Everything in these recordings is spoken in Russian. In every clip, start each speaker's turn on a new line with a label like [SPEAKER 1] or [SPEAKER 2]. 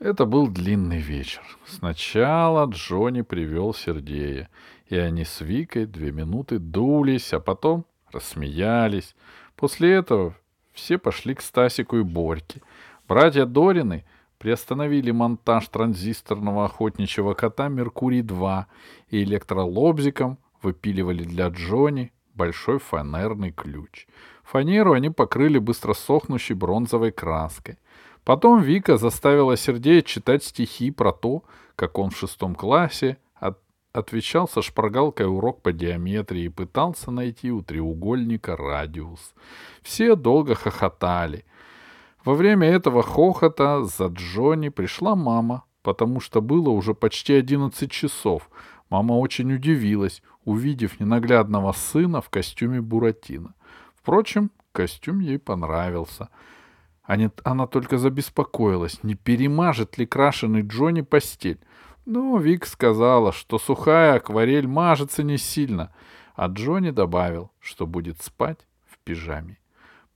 [SPEAKER 1] Это был длинный вечер. Сначала Джонни привел Сердея, и они с Викой две минуты дулись, а потом рассмеялись. После этого все пошли к Стасику и Борьке. Братья Дорины приостановили монтаж транзисторного охотничьего кота «Меркурий-2» и электролобзиком выпиливали для Джонни большой фанерный ключ. Фанеру они покрыли быстро сохнущей бронзовой краской. Потом Вика заставила Сергея читать стихи про то, как он в шестом классе от... отвечал со шпаргалкой урок по геометрии и пытался найти у треугольника радиус. Все долго хохотали. Во время этого хохота за Джонни пришла мама, потому что было уже почти одиннадцать часов. Мама очень удивилась, увидев ненаглядного сына в костюме Буратино. Впрочем, костюм ей понравился — она только забеспокоилась, не перемажет ли крашеный Джонни постель. Но Вик сказала, что сухая акварель мажется не сильно, а Джонни добавил, что будет спать в пижаме.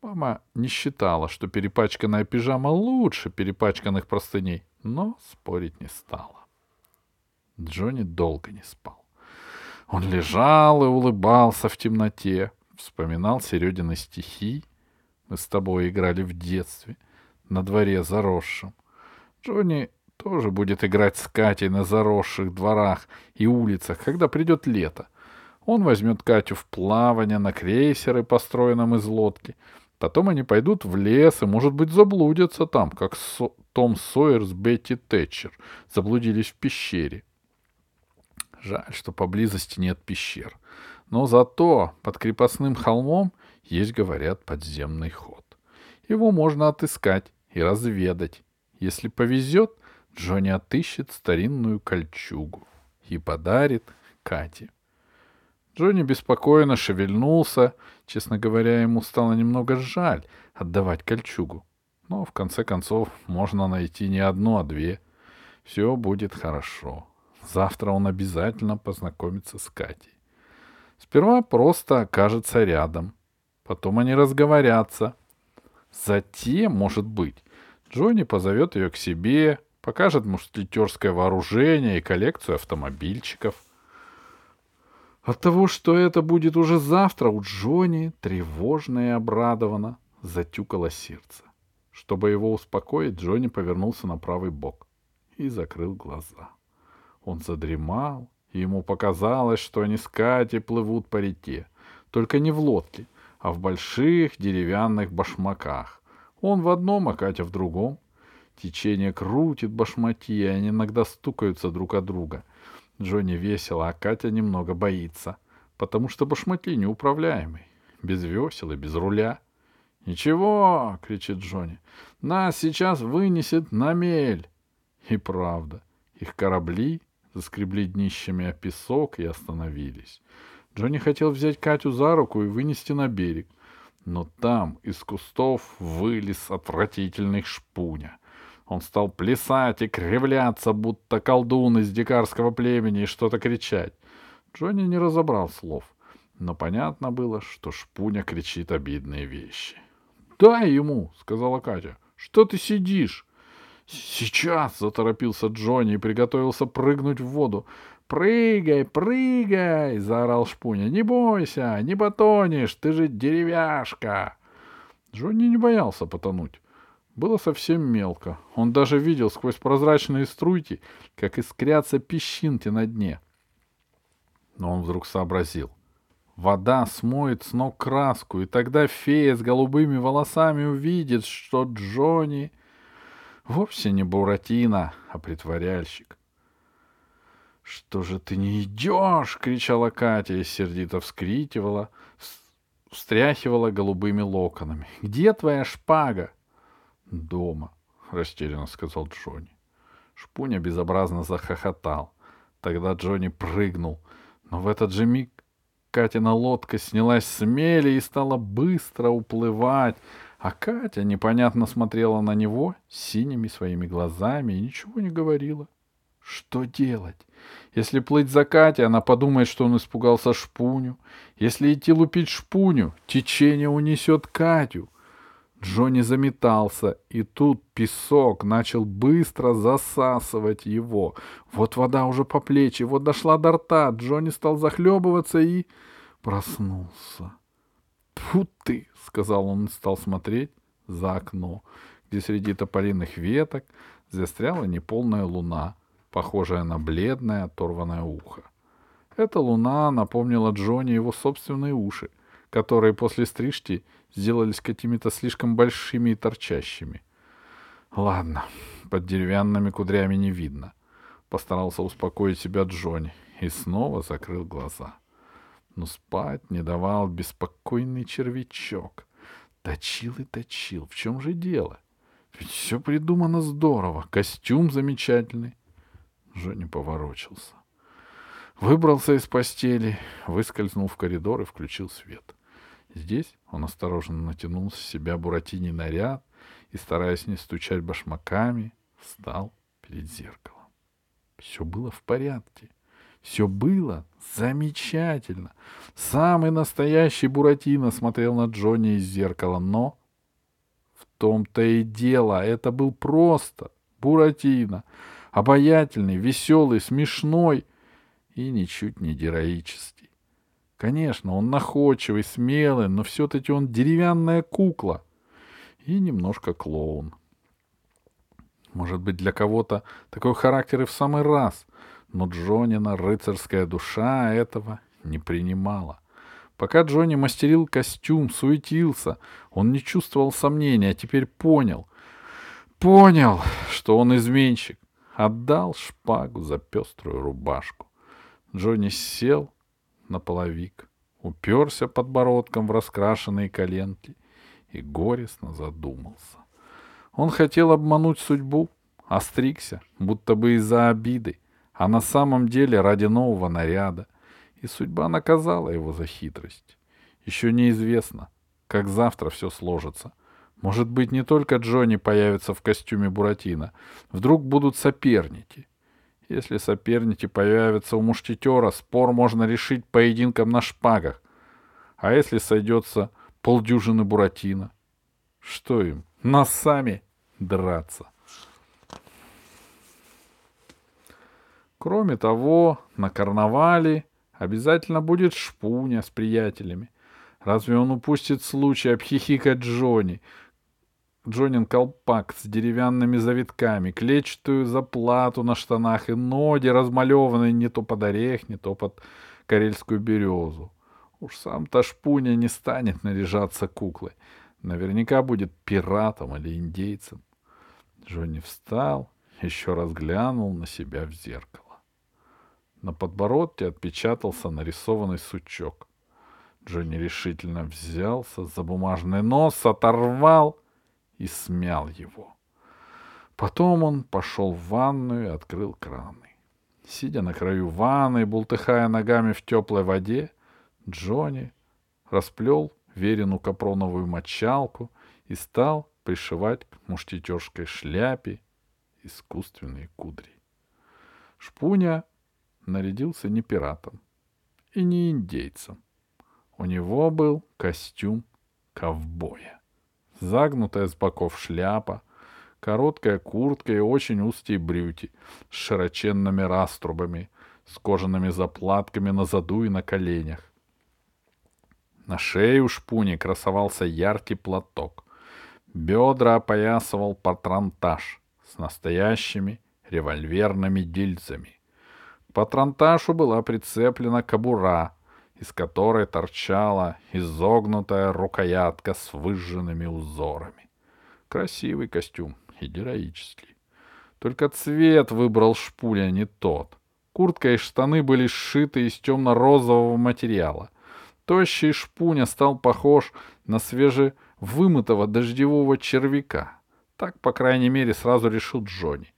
[SPEAKER 1] Мама не считала, что перепачканная пижама лучше перепачканных простыней, но спорить не стала. Джонни долго не спал. Он лежал и улыбался в темноте, вспоминал Середины стихи мы с тобой играли в детстве, на дворе заросшем. Джонни тоже будет играть с Катей на заросших дворах и улицах, когда придет лето. Он возьмет Катю в плавание на крейсеры, построенном из лодки. Потом они пойдут в лес и, может быть, заблудятся там, как Со Том Сойер с Бетти Тэтчер заблудились в пещере. Жаль, что поблизости нет пещер. Но зато под крепостным холмом есть, говорят, подземный ход. Его можно отыскать и разведать. Если повезет, Джонни отыщет старинную кольчугу и подарит Кате. Джонни беспокойно шевельнулся. Честно говоря, ему стало немного жаль отдавать кольчугу. Но, в конце концов, можно найти не одну, а две. Все будет хорошо. Завтра он обязательно познакомится с Катей. Сперва просто окажется рядом. Потом они разговорятся. Затем, может быть, Джонни позовет ее к себе, покажет мушкетерское вооружение и коллекцию автомобильчиков. От того, что это будет уже завтра, у Джонни тревожно и обрадованно затюкало сердце. Чтобы его успокоить, Джонни повернулся на правый бок и закрыл глаза. Он задремал, и ему показалось, что они с Катей плывут по реке, только не в лодке — а в больших деревянных башмаках. Он в одном, а Катя в другом. Течение крутит башмаки, и они иногда стукаются друг от друга. Джонни весело, а Катя немного боится, потому что башмаки неуправляемый, без весел и без руля. «Ничего!» — кричит Джонни. «Нас сейчас вынесет на мель!» И правда, их корабли заскребли днищами о песок и остановились. Джонни хотел взять Катю за руку и вынести на берег. Но там из кустов вылез отвратительный шпуня. Он стал плясать и кривляться, будто колдун из дикарского племени, и что-то кричать. Джонни не разобрал слов, но понятно было, что шпуня кричит обидные вещи. — Дай ему, — сказала Катя. — Что ты сидишь? — Сейчас, — заторопился Джонни и приготовился прыгнуть в воду. «Прыгай, прыгай!» — заорал Шпуня. «Не бойся, не потонешь, ты же деревяшка!» Джонни не боялся потонуть. Было совсем мелко. Он даже видел сквозь прозрачные струйки, как искрятся песчинки на дне. Но он вдруг сообразил. Вода смоет с ног краску, и тогда фея с голубыми волосами увидит, что Джонни вовсе не Буратино, а притворяльщик. «Что же ты не идешь?» — кричала Катя и сердито вскрикивала, встряхивала голубыми локонами. «Где твоя шпага?» «Дома», — растерянно сказал Джонни. Шпуня безобразно захохотал. Тогда Джонни прыгнул. Но в этот же миг Катина лодка снялась с мели и стала быстро уплывать, а Катя непонятно смотрела на него синими своими глазами и ничего не говорила. Что делать? Если плыть за Катей, она подумает, что он испугался шпуню. Если идти лупить шпуню, течение унесет Катю. Джонни заметался, и тут песок начал быстро засасывать его. Вот вода уже по плечи, вот дошла до рта. Джонни стал захлебываться и проснулся. «Тьфу ты!» — сказал он и стал смотреть за окно, где среди тополиных веток застряла неполная луна, похожая на бледное оторванное ухо. Эта луна напомнила Джонни его собственные уши, которые после стрижки сделались какими-то слишком большими и торчащими. Ладно, под деревянными кудрями не видно. Постарался успокоить себя Джонни и снова закрыл глаза. Но спать не давал беспокойный червячок. Точил и точил. В чем же дело? Ведь все придумано здорово. Костюм замечательный. Джонни поворочился. Выбрался из постели, выскользнул в коридор и включил свет. Здесь он осторожно натянул с себя буратиний наряд и, стараясь не стучать башмаками, встал перед зеркалом. Все было в порядке. Все было замечательно. Самый настоящий Буратино смотрел на Джонни из зеркала, но в том-то и дело, это был просто Буратино. Обаятельный, веселый, смешной и ничуть не героический. Конечно, он находчивый, смелый, но все-таки он деревянная кукла и немножко клоун. Может быть, для кого-то такой характер и в самый раз, но Джонина рыцарская душа этого не принимала. Пока Джонни мастерил костюм, суетился, он не чувствовал сомнения, а теперь понял. Понял, что он изменщик. Отдал шпагу за пеструю рубашку. Джонни сел на половик, уперся подбородком в раскрашенные коленки и горестно задумался. Он хотел обмануть судьбу, остригся, будто бы из-за обиды, а на самом деле ради нового наряда, и судьба наказала его за хитрость. Еще неизвестно, как завтра все сложится. Может быть, не только Джонни появится в костюме Буратино, вдруг будут соперники — если соперники появятся у мушкетера, спор можно решить поединком на шпагах. А если сойдется полдюжины Буратино? Что им, нас сами драться? Кроме того, на карнавале обязательно будет шпуня с приятелями. Разве он упустит случай обхихикать Джонни, Джонин колпак с деревянными завитками, клетчатую заплату на штанах и ноги, размалеванные не то под орех, не то под карельскую березу. Уж сам Ташпуня не станет наряжаться куклой. Наверняка будет пиратом или индейцем. Джонни встал, еще раз глянул на себя в зеркало. На подбородке отпечатался нарисованный сучок. Джонни решительно взялся за бумажный нос, оторвал — и смял его. Потом он пошел в ванную и открыл краны. Сидя на краю ванны, бултыхая ногами в теплой воде, Джонни расплел верину капроновую мочалку и стал пришивать к муштетерской шляпе искусственные кудри. Шпуня нарядился не пиратом и не индейцем. У него был костюм ковбоя загнутая с боков шляпа, короткая куртка и очень узкие брюки с широченными раструбами, с кожаными заплатками на заду и на коленях. На шее у шпуни красовался яркий платок. Бедра опоясывал патронтаж с настоящими револьверными гильзами. К патронташу была прицеплена кобура из которой торчала изогнутая рукоятка с выжженными узорами. Красивый костюм и героический. Только цвет выбрал шпуля не тот. Куртка и штаны были сшиты из темно-розового материала. Тощий шпуня стал похож на свежевымытого дождевого червяка. Так, по крайней мере, сразу решил Джонни.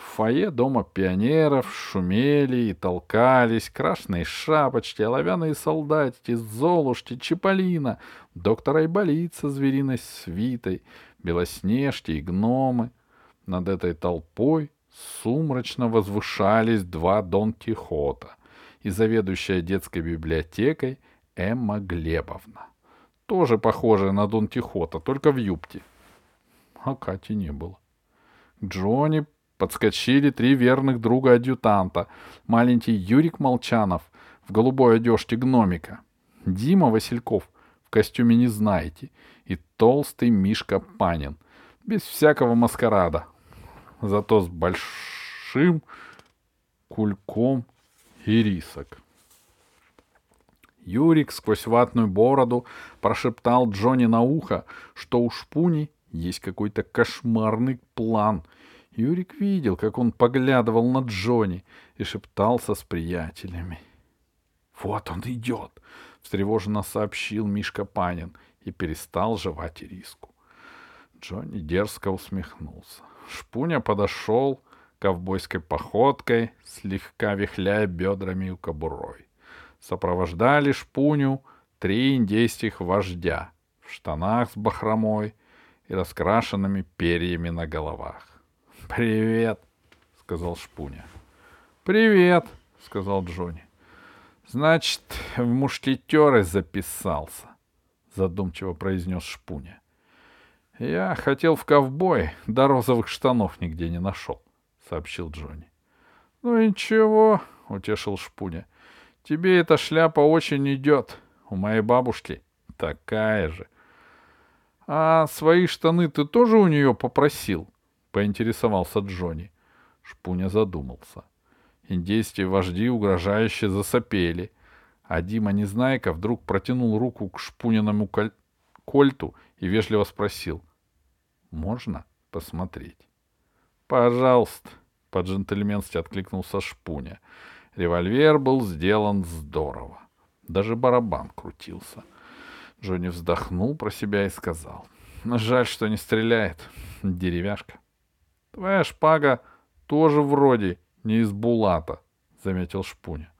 [SPEAKER 1] В фойе дома пионеров шумели и толкались красные шапочки, оловянные солдатики, золушки, чиполлино, доктор Айболит со звериной свитой, белоснежки и гномы. Над этой толпой сумрачно возвышались два Дон Кихота и заведующая детской библиотекой Эмма Глебовна. тоже похожая на Дон Кихота, только в юбке. А Кати не было. К Джонни подскочили три верных друга адъютанта. Маленький Юрик Молчанов в голубой одежке гномика. Дима Васильков в костюме не знаете. И толстый Мишка Панин. Без всякого маскарада. Зато с большим кульком ирисок. Юрик сквозь ватную бороду прошептал Джонни на ухо, что у Шпуни есть какой-то кошмарный план. Юрик видел, как он поглядывал на Джонни и шептался с приятелями. «Вот он идет!» — встревоженно сообщил Мишка Панин и перестал жевать ириску. Джонни дерзко усмехнулся. Шпуня подошел ковбойской походкой, слегка вихляя бедрами и кобурой сопровождали шпуню три индейских вождя в штанах с бахромой и раскрашенными перьями на головах. «Привет!» — сказал шпуня. «Привет!» — сказал Джонни. «Значит, в мушкетеры записался», — задумчиво произнес шпуня. «Я хотел в ковбой, да розовых штанов нигде не нашел», — сообщил Джонни. «Ну ничего», — утешил шпуня. Тебе эта шляпа очень идет. У моей бабушки такая же. А свои штаны ты тоже у нее попросил? Поинтересовался Джонни. Шпуня задумался. Индейские вожди угрожающе засопели, а Дима Незнайка вдруг протянул руку к шпуниному коль... кольту и вежливо спросил. «Можно посмотреть?» «Пожалуйста», — по-джентльменски откликнулся Шпуня. Револьвер был сделан здорово. Даже барабан крутился. Джонни вздохнул про себя и сказал. Жаль, что не стреляет. Деревяшка. Твоя шпага тоже вроде не из булата, заметил Шпуня.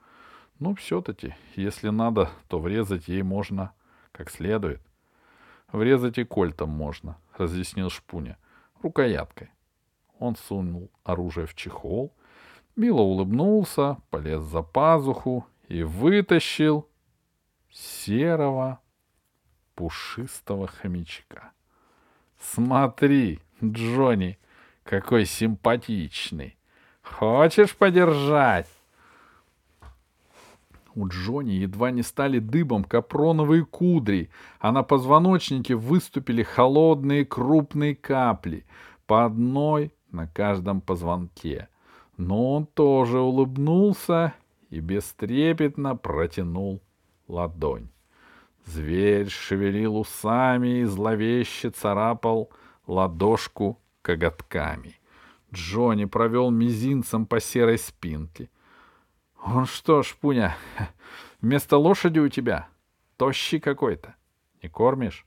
[SPEAKER 1] Ну, все-таки, если надо, то врезать ей можно как следует. Врезать и кольтом можно, разъяснил Шпуня. Рукояткой. Он сунул оружие в чехол Мило улыбнулся, полез за пазуху и вытащил серого пушистого хомячка. «Смотри, Джонни, какой симпатичный! Хочешь подержать?» У Джонни едва не стали дыбом капроновые кудри, а на позвоночнике выступили холодные крупные капли, по одной на каждом позвонке — но он тоже улыбнулся и бестрепетно протянул ладонь. Зверь шевелил усами и зловеще царапал ладошку коготками. Джонни провел мизинцем по серой спинке. — Он что ж, Пуня, вместо лошади у тебя тощий какой-то. Не кормишь?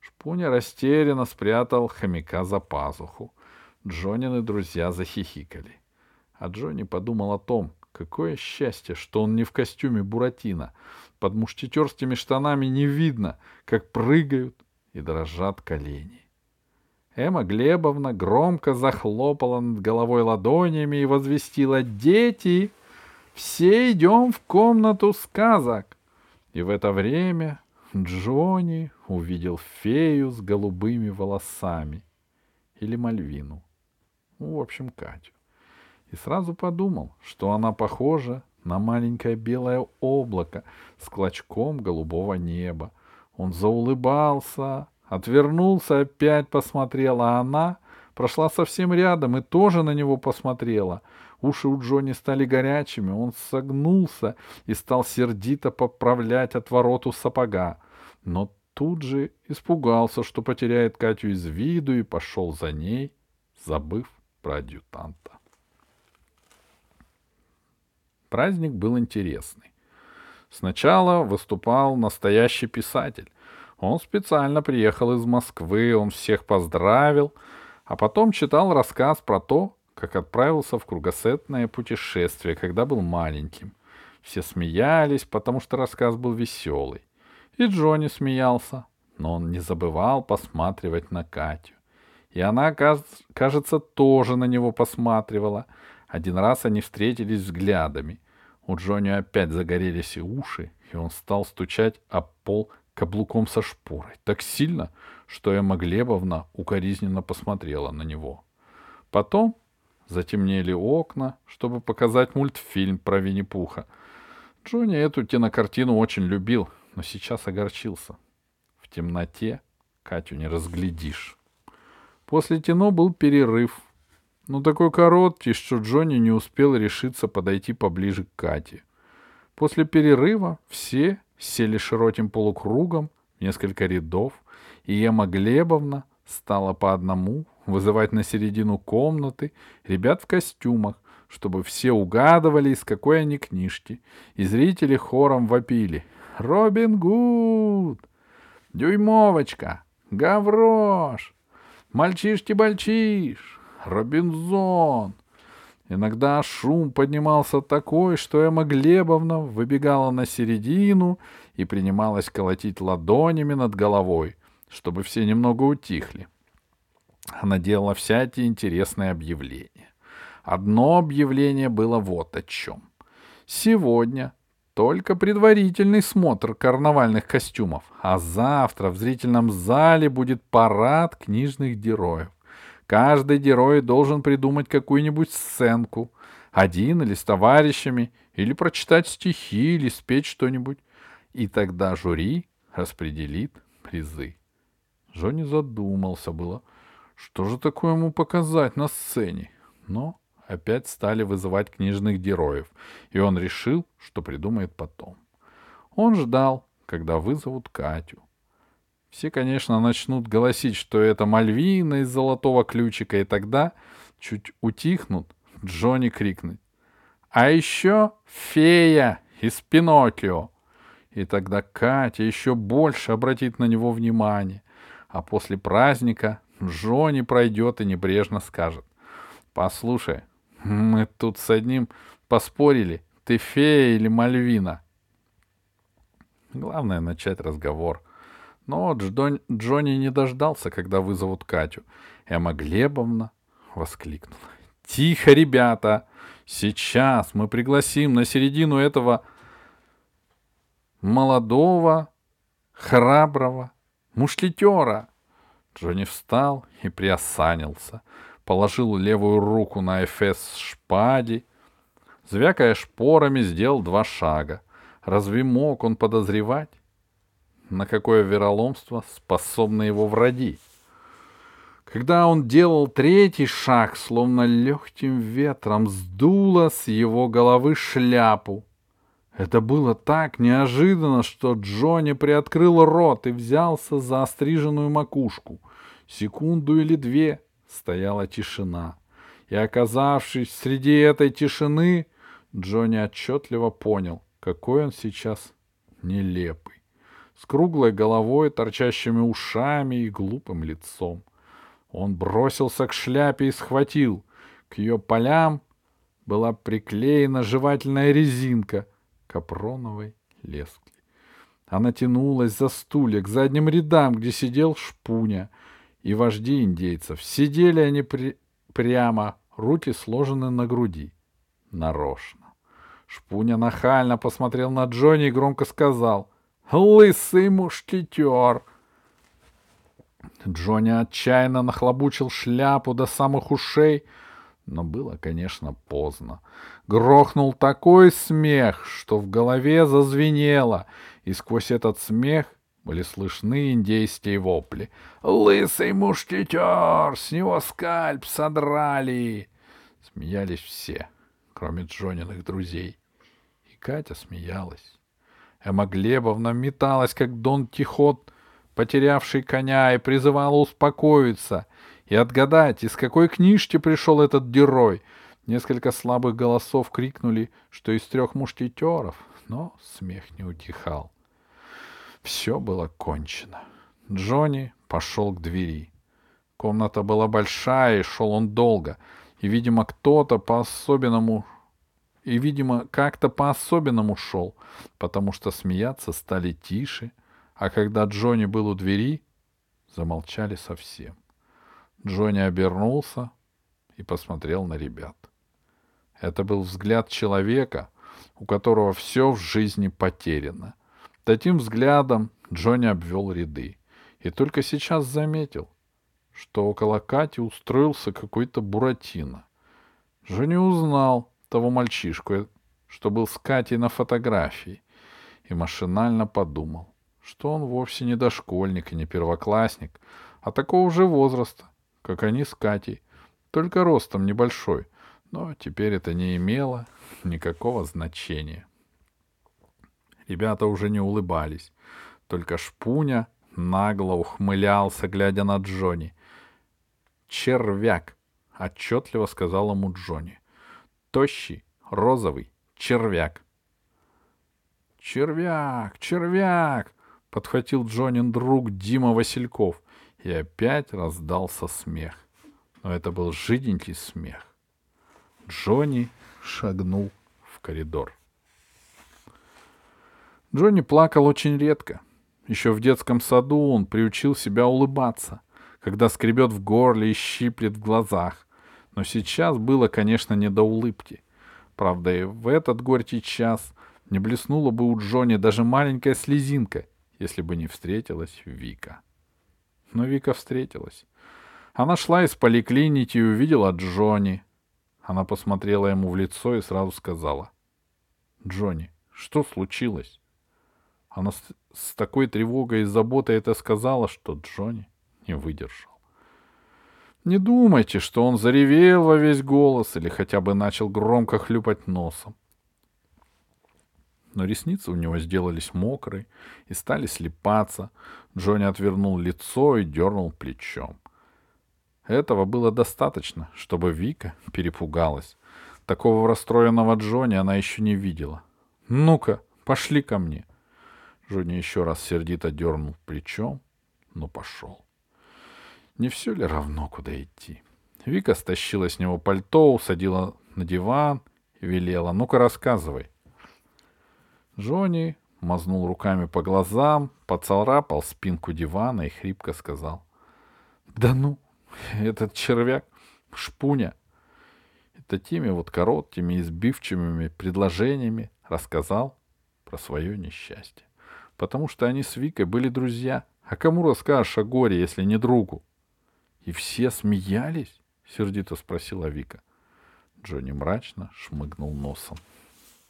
[SPEAKER 1] Шпуня растерянно спрятал хомяка за пазуху. Джонины друзья захихикали. А Джонни подумал о том, какое счастье, что он не в костюме Буратино. Под мушкетерскими штанами не видно, как прыгают и дрожат колени. Эмма Глебовна громко захлопала над головой ладонями и возвестила «Дети, все идем в комнату сказок!» И в это время Джонни увидел фею с голубыми волосами. Или Мальвину. Ну, в общем, Катю и сразу подумал, что она похожа на маленькое белое облако с клочком голубого неба. Он заулыбался, отвернулся, опять посмотрел, а она прошла совсем рядом и тоже на него посмотрела. Уши у Джонни стали горячими, он согнулся и стал сердито поправлять отвороту сапога. Но тут же испугался, что потеряет Катю из виду и пошел за ней, забыв про адъютанта. Праздник был интересный. Сначала выступал настоящий писатель. Он специально приехал из Москвы, он всех поздравил, а потом читал рассказ про то, как отправился в кругосветное путешествие, когда был маленьким. Все смеялись, потому что рассказ был веселый. И Джонни смеялся, но он не забывал посматривать на Катю. И она, кажется, тоже на него посматривала. Один раз они встретились взглядами. У Джонни опять загорелись и уши, и он стал стучать об пол каблуком со шпорой, так сильно, что Эмма Глебовна укоризненно посмотрела на него. Потом затемнели окна, чтобы показать мультфильм про Винни-Пуха. Джонни эту кинокартину очень любил, но сейчас огорчился. В темноте Катю не разглядишь. После кино был перерыв. Но такой короткий, что Джонни не успел решиться подойти поближе к Кате. После перерыва все сели широким полукругом в несколько рядов, и Ема Глебовна стала по одному вызывать на середину комнаты ребят в костюмах, чтобы все угадывали, из какой они книжки, и зрители хором вопили «Робин Гуд!» «Дюймовочка!» «Гаврош!» «Мальчишки-бальчиш!» «Робинзон!» Иногда шум поднимался такой, что Эмма Глебовна выбегала на середину и принималась колотить ладонями над головой, чтобы все немного утихли. Она делала всякие интересные объявления. Одно объявление было вот о чем. Сегодня только предварительный смотр карнавальных костюмов, а завтра в зрительном зале будет парад книжных героев. Каждый герой должен придумать какую-нибудь сценку, один или с товарищами, или прочитать стихи, или спеть что-нибудь. И тогда жюри распределит призы. Джонни задумался было, что же такое ему показать на сцене. Но опять стали вызывать книжных героев, и он решил, что придумает потом. Он ждал, когда вызовут Катю. Все, конечно, начнут голосить, что это Мальвина из золотого ключика, и тогда чуть утихнут, Джонни крикнет. А еще фея из Пиноккио. И тогда Катя еще больше обратит на него внимание. А после праздника Джонни пройдет и небрежно скажет. Послушай, мы тут с одним поспорили, ты фея или Мальвина. Главное начать разговор. Но Джон, Джонни не дождался, когда вызовут Катю. Эмма Глебовна воскликнула. Тихо, ребята! Сейчас мы пригласим на середину этого молодого, храброго мушкетера. Джонни встал и приосанился — положил левую руку на эфес шпади, звякая шпорами, сделал два шага. Разве мог он подозревать, на какое вероломство способны его враги? Когда он делал третий шаг, словно легким ветром сдуло с его головы шляпу. Это было так неожиданно, что Джонни приоткрыл рот и взялся за остриженную макушку. Секунду или две стояла тишина. И, оказавшись среди этой тишины, Джонни отчетливо понял, какой он сейчас нелепый. С круглой головой, торчащими ушами и глупым лицом. Он бросился к шляпе и схватил. К ее полям была приклеена жевательная резинка капроновой лески. Она тянулась за стулья к задним рядам, где сидел шпуня — и вожди индейцев. Сидели они при... прямо, руки сложены на груди. Нарочно. Шпуня нахально посмотрел на Джонни и громко сказал «Лысый мушкетер!» Джонни отчаянно нахлобучил шляпу до самых ушей, но было, конечно, поздно. Грохнул такой смех, что в голове зазвенело, и сквозь этот смех были слышны индейские вопли. «Лысый мушкетер! С него скальп содрали!» Смеялись все, кроме Джониных друзей. И Катя смеялась. Эмма Глебовна металась, как Дон Тихот, потерявший коня, и призывала успокоиться и отгадать, из какой книжки пришел этот герой. Несколько слабых голосов крикнули, что из трех мушкетеров, но смех не утихал. Все было кончено. Джонни пошел к двери. Комната была большая, и шел он долго. И, видимо, кто-то по-особенному... И, видимо, как-то по-особенному шел, потому что смеяться стали тише, а когда Джонни был у двери, замолчали совсем. Джонни обернулся и посмотрел на ребят. Это был взгляд человека, у которого все в жизни потеряно — Таким взглядом Джонни обвел ряды и только сейчас заметил, что около Кати устроился какой-то Буратино. Джонни узнал того мальчишку, что был с Катей на фотографии, и машинально подумал, что он вовсе не дошкольник и не первоклассник, а такого же возраста, как они с Катей, только ростом небольшой, но теперь это не имело никакого значения. Ребята уже не улыбались, только Шпуня нагло ухмылялся, глядя на Джонни. «Червяк!» — отчетливо сказал ему Джонни. «Тощий, розовый, червяк!» «Червяк! Червяк!» — подхватил Джонин друг Дима Васильков, и опять раздался смех. Но это был жиденький смех. Джонни шагнул в коридор. Джонни плакал очень редко. Еще в детском саду он приучил себя улыбаться, когда скребет в горле и щиплет в глазах. Но сейчас было, конечно, не до улыбки. Правда, и в этот горький час не блеснула бы у Джонни даже маленькая слезинка, если бы не встретилась Вика. Но Вика встретилась. Она шла из поликлиники и увидела Джонни. Она посмотрела ему в лицо и сразу сказала. «Джонни, что случилось?» Она с, такой тревогой и заботой это сказала, что Джонни не выдержал. Не думайте, что он заревел во весь голос или хотя бы начал громко хлюпать носом. Но ресницы у него сделались мокрые и стали слепаться. Джонни отвернул лицо и дернул плечом. Этого было достаточно, чтобы Вика перепугалась. Такого расстроенного Джонни она еще не видела. «Ну-ка, пошли ко мне!» Джонни еще раз сердито дернул плечом, но пошел. Не все ли равно, куда идти? Вика стащила с него пальто, усадила на диван и велела. «Ну-ка, рассказывай». Джонни мазнул руками по глазам, поцарапал спинку дивана и хрипко сказал. «Да ну, этот червяк, шпуня!» И такими вот короткими, избивчивыми предложениями рассказал про свое несчастье потому что они с Викой были друзья. А кому расскажешь о горе, если не другу? — И все смеялись? — сердито спросила Вика. Джонни мрачно шмыгнул носом.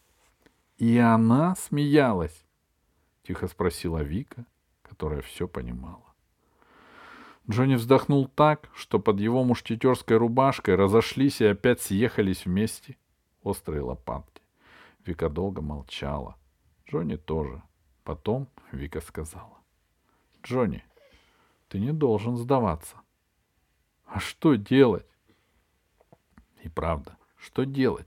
[SPEAKER 1] — И она смеялась? — тихо спросила Вика, которая все понимала. Джонни вздохнул так, что под его мушкетерской рубашкой разошлись и опять съехались вместе острые лопатки. Вика долго молчала. Джонни тоже. Потом Вика сказала. «Джонни, ты не должен сдаваться». «А что делать?» И правда, что делать?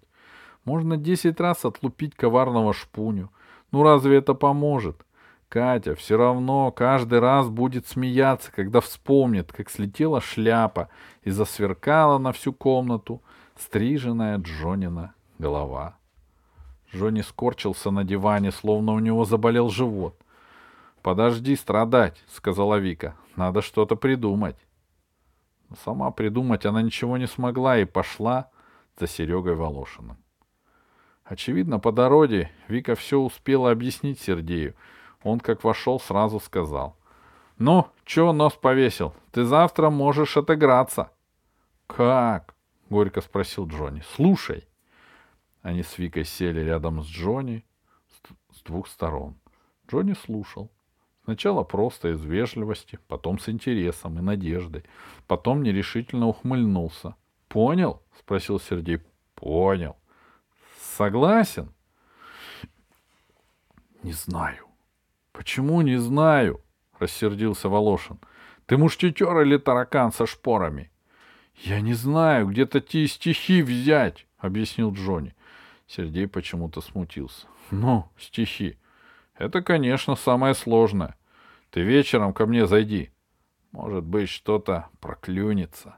[SPEAKER 1] Можно десять раз отлупить коварного шпуню. Ну разве это поможет? Катя все равно каждый раз будет смеяться, когда вспомнит, как слетела шляпа и засверкала на всю комнату стриженная Джонина голова. Джонни скорчился на диване, словно у него заболел живот. «Подожди страдать», — сказала Вика. «Надо что-то придумать». Сама придумать она ничего не смогла и пошла за Серегой Волошиным. Очевидно, по дороге Вика все успела объяснить Сергею. Он, как вошел, сразу сказал. «Ну, чё нос повесил? Ты завтра можешь отыграться». «Как?» — горько спросил Джонни. «Слушай». Они с Викой сели рядом с Джонни с двух сторон. Джонни слушал. Сначала просто из вежливости, потом с интересом и надеждой, потом нерешительно ухмыльнулся. «Понял?» — спросил Сергей. «Понял». «Согласен?» «Не знаю». «Почему не знаю?» — рассердился Волошин. «Ты мушкетер или таракан со шпорами?» «Я не знаю, где-то те стихи взять», — объяснил Джонни. Сергей почему-то смутился. Ну, стихи. Это, конечно, самое сложное. Ты вечером ко мне зайди. Может быть, что-то проклюнется.